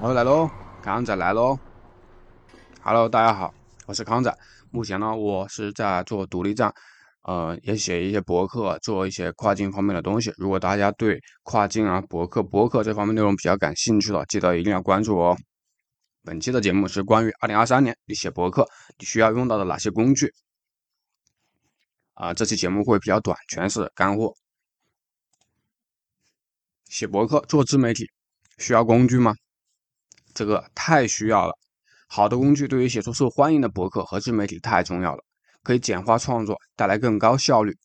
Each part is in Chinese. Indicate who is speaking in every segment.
Speaker 1: 我来喽，康仔来喽。Hello，大家好，我是康仔。目前呢，我是在做独立站，呃，也写一些博客，做一些跨境方面的东西。如果大家对跨境啊、博客、博客这方面内容比较感兴趣的，记得一定要关注我哦。本期的节目是关于二零二三年你写博客你需要用到的哪些工具。啊，这期节目会比较短，全是干货。写博客、做自媒体需要工具吗？这个太需要了，好的工具对于写出受欢迎的博客和自媒体太重要了，可以简化创作，带来更高效率。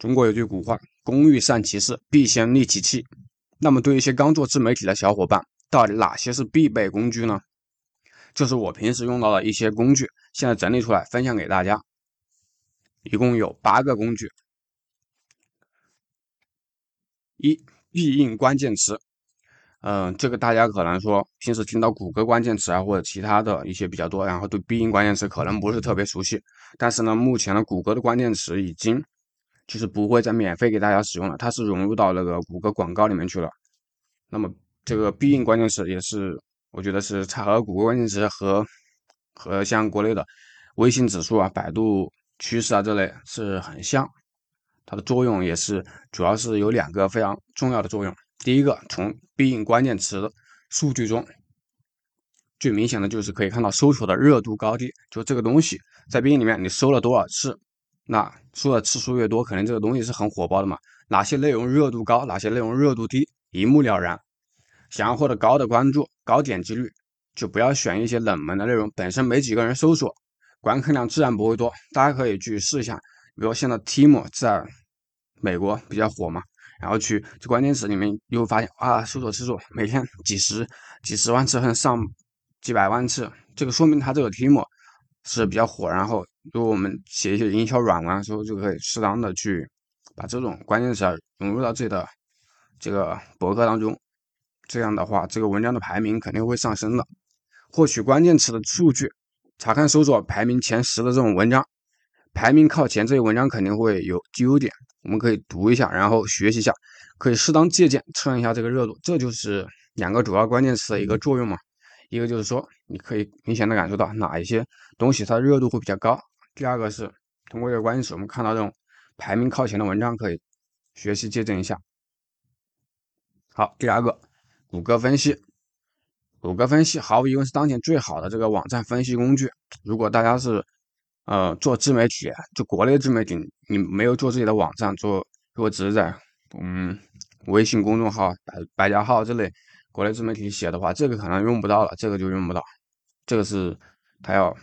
Speaker 1: 中国有句古话：“工欲善其事，必先利其器。”那么，对于一些刚做自媒体的小伙伴，到底哪些是必备工具呢？就是我平时用到的一些工具，现在整理出来分享给大家，一共有八个工具。一、必应关键词。嗯，这个大家可能说平时听到谷歌关键词啊，或者其他的一些比较多，然后对必应关键词可能不是特别熟悉。但是呢，目前的谷歌的关键词已经就是不会再免费给大家使用了，它是融入到那个谷歌广告里面去了。那么这个必应关键词也是，我觉得是它和谷歌关键词和和像国内的微信指数啊、百度趋势啊这类是很像，它的作用也是主要是有两个非常重要的作用。第一个，从必应关键词数据中，最明显的就是可以看到搜索的热度高低。就这个东西在必应里面，你搜了多少次，那搜的次数越多，可能这个东西是很火爆的嘛。哪些内容热度高，哪些内容热度低，一目了然。想要获得高的关注、高点击率，就不要选一些冷门的内容，本身没几个人搜索，观看量自然不会多。大家可以去试一下，比如现在 Timo 在美国比较火嘛。然后去这关键词里面，又发现啊，搜索次数每天几十、几十万次，甚至上几百万次，这个说明它这个题目是比较火。然后，如果我们写一些营销软文的时候，就可以适当的去把这种关键词融入到自己的这个博客当中。这样的话，这个文章的排名肯定会上升的。获取关键词的数据，查看搜索排名前十的这种文章，排名靠前这些文章肯定会有优点。我们可以读一下，然后学习一下，可以适当借鉴，蹭一下这个热度。这就是两个主要关键词的一个作用嘛。一个就是说，你可以明显的感受到哪一些东西它的热度会比较高。第二个是通过这个关键词，我们看到这种排名靠前的文章，可以学习借鉴一下。好，第二个，谷歌分析。谷歌分析毫无疑问是当前最好的这个网站分析工具。如果大家是呃，做自媒体，就国内自媒体，你没有做自己的网站，做如果只在嗯微信公众号、百百家号这类国内自媒体写的话，这个可能用不到了，这个就用不到。这个是他要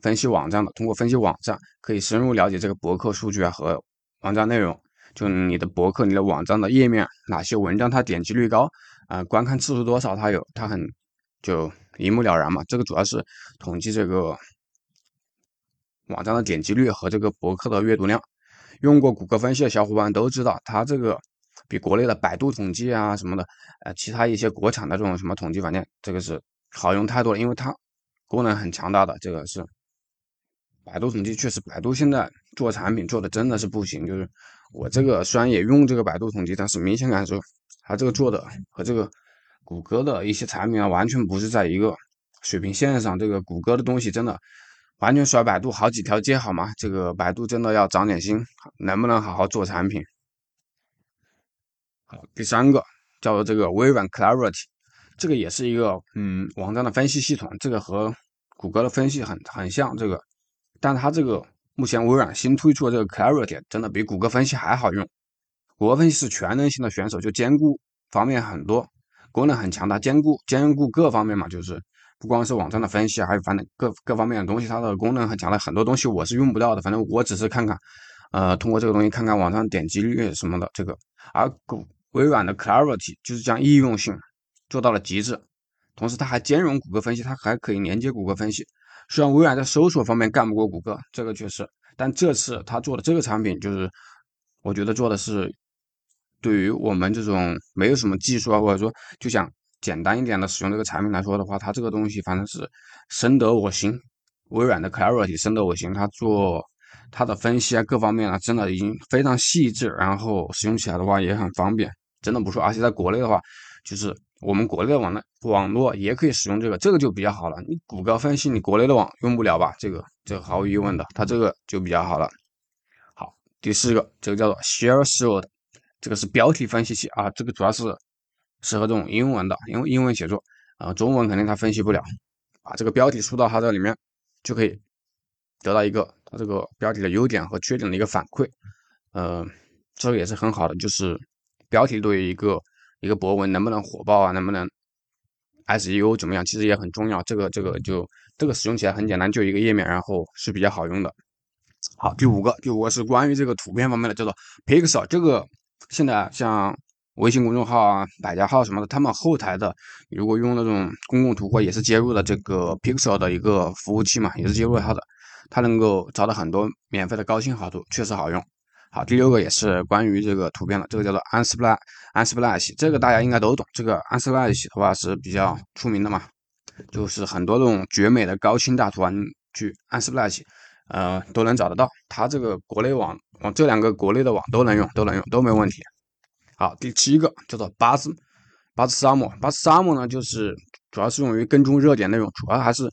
Speaker 1: 分析网站的，通过分析网站，可以深入了解这个博客数据啊和网站内容，就你的博客、你的网站的页面哪些文章它点击率高啊，观看次数多少，它有它很就一目了然嘛。这个主要是统计这个。网站的点击率和这个博客的阅读量，用过谷歌分析的小伙伴都知道，它这个比国内的百度统计啊什么的，呃，其他一些国产的这种什么统计软件，这个是好用太多了，因为它功能很强大的。这个是百度统计，确实百度现在做产品做的真的是不行。就是我这个虽然也用这个百度统计，但是明显感受它这个做的和这个谷歌的一些产品啊，完全不是在一个水平线上。这个谷歌的东西真的。完全甩百度好几条街好吗？这个百度真的要长点心，能不能好好做产品？好，第三个叫做这个微软 Clarity，这个也是一个嗯网站的分析系统，这个和谷歌的分析很很像，这个，但它这个目前微软新推出的这个 Clarity 真的比谷歌分析还好用。谷歌分析是全能型的选手，就兼顾方面很多，功能很强大，兼顾兼顾各方面嘛，就是。不光是网站的分析，还有反正各各方面的东西，它的功能很强的，很多东西我是用不到的。反正我只是看看，呃，通过这个东西看看网上点击率什么的这个。而谷微软的 Clarity 就是将易用性做到了极致，同时它还兼容谷歌分析，它还可以连接谷歌分析。虽然微软在搜索方面干不过谷歌，这个确实，但这次他做的这个产品就是，我觉得做的是对于我们这种没有什么技术啊，或者说就想。简单一点的使用这个产品来说的话，它这个东西反正是深得我心。微软的 Clarity 深得我心，它做它的分析啊，各方面啊，真的已经非常细致，然后使用起来的话也很方便，真的不错。而且在国内的话，就是我们国内的网络网络也可以使用这个，这个就比较好了。你谷歌分析，你国内的网用不了吧？这个这毫无疑问的，它这个就比较好了。好，第四个，这个叫做 Share Shield，这个是标题分析器啊，这个主要是适合这种英文的，因为英文写作啊，中文肯定它分析不了。把这个标题输到它这里面，就可以得到一个它这个标题的优点和缺点的一个反馈。呃，这个也是很好的，就是标题对于一个。一个博文能不能火爆啊？能不能 SEO 怎么样？其实也很重要。这个这个就这个使用起来很简单，就一个页面，然后是比较好用的。好，第五个，第五个是关于这个图片方面的，叫做 Pixel。这个现在像微信公众号啊、百家号什么的，他们后台的如果用那种公共图或也是接入了这个 Pixel 的一个服务器嘛，也是接入它的，它能够找到很多免费的高清好图，确实好用。好，第六个也是关于这个图片的，这个叫做 Unsplash Unsplash，这个大家应该都懂。这个 Unsplash 的话是比较出名的嘛，就是很多这种绝美的高清大图啊，去 Unsplash，呃，都能找得到。它这个国内网，网这两个国内的网都能用，都能用，都没问题。好，第七个叫做 Buzz Buzz Summer，Buzz Summer 呢，就是主要是用于跟踪热点内容，主要还是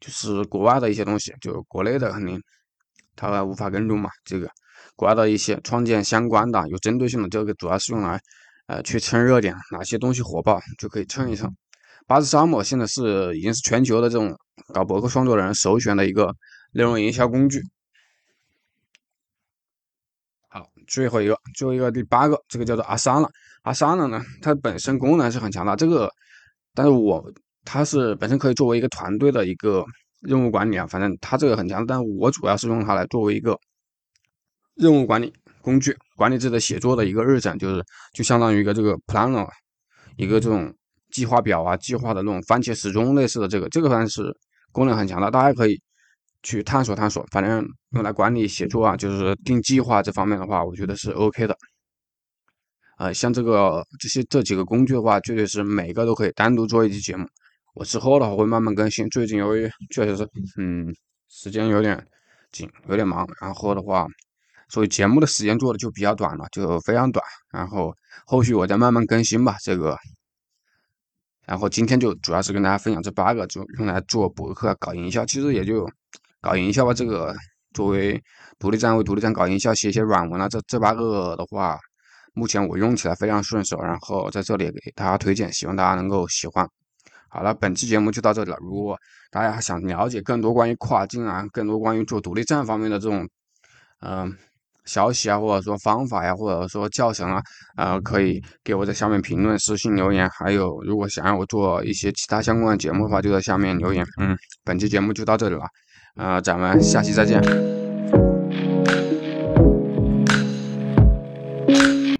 Speaker 1: 就是国外的一些东西，就国内的肯定它无法跟踪嘛，这个。国外的一些创建相关的有针对性的，这个主要是用来，呃，去蹭热点，哪些东西火爆就可以蹭一蹭。八字沙漠现在是已经是全球的这种搞博客创作人首选的一个内容营销工具。好，最后一个，最后一个第八个，这个叫做阿桑了。阿桑了呢，它本身功能是很强大，这个，但是我它是本身可以作为一个团队的一个任务管理啊，反正它这个很强，但我主要是用它来作为一个。任务管理工具，管理自己的写作的一个日程，就是就相当于一个这个 planner，一个这种计划表啊，计划的那种番茄时钟类似的这个，这个反正是功能很强大，大家可以去探索探索。反正用来管理写作啊，就是定计划这方面的话，我觉得是 OK 的。呃，像这个这些这几个工具的话，绝对是每个都可以单独做一期节目。我之后的话会慢慢更新，最近由于确实是嗯时间有点紧，有点忙，然后的话。所以节目的时间做的就比较短了，就非常短。然后后续我再慢慢更新吧。这个，然后今天就主要是跟大家分享这八个，就用来做博客搞营销。其实也就搞营销吧。这个作为独立站为独立站搞营销，写一些软文啊，这这八个的话，目前我用起来非常顺手。然后在这里给大家推荐，希望大家能够喜欢。好了，本期节目就到这里了。如果大家想了解更多关于跨境啊，更多关于做独立站方面的这种，嗯。消息啊，或者说方法呀，或者说教程啊，呃，可以给我在下面评论、私信留言。还有，如果想让我做一些其他相关的节目的话，就在下面留言。嗯，本期节目就到这里了，啊，咱们下期再见。